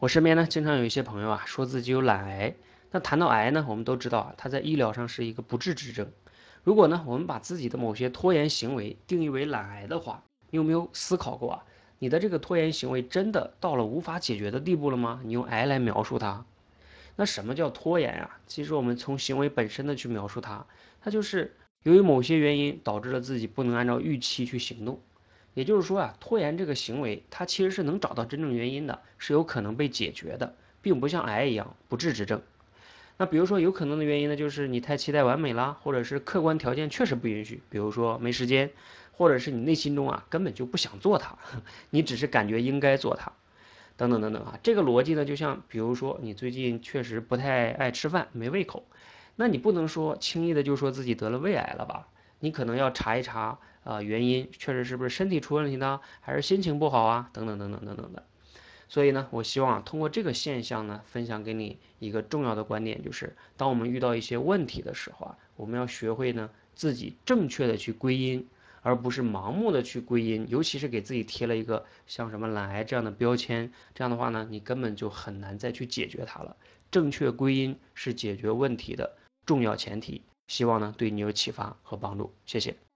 我身边呢，经常有一些朋友啊，说自己有懒癌。那谈到癌呢，我们都知道啊，它在医疗上是一个不治之症。如果呢，我们把自己的某些拖延行为定义为懒癌的话，你有没有思考过啊？你的这个拖延行为真的到了无法解决的地步了吗？你用癌来描述它，那什么叫拖延呀？其实我们从行为本身的去描述它，它就是由于某些原因导致了自己不能按照预期去行动。也就是说啊，拖延这个行为，它其实是能找到真正原因的，是有可能被解决的，并不像癌一样不治之症。那比如说有可能的原因呢，就是你太期待完美啦，或者是客观条件确实不允许，比如说没时间，或者是你内心中啊根本就不想做它，你只是感觉应该做它，等等等等啊。这个逻辑呢，就像比如说你最近确实不太爱吃饭，没胃口，那你不能说轻易的就说自己得了胃癌了吧？你可能要查一查啊，原因确实是不是身体出问题呢，还是心情不好啊，等等等等等等的。所以呢，我希望，通过这个现象呢，分享给你一个重要的观点，就是当我们遇到一些问题的时候啊，我们要学会呢自己正确的去归因，而不是盲目的去归因，尤其是给自己贴了一个像什么懒癌这样的标签，这样的话呢，你根本就很难再去解决它了。正确归因是解决问题的重要前提。希望呢对你有启发和帮助，谢谢。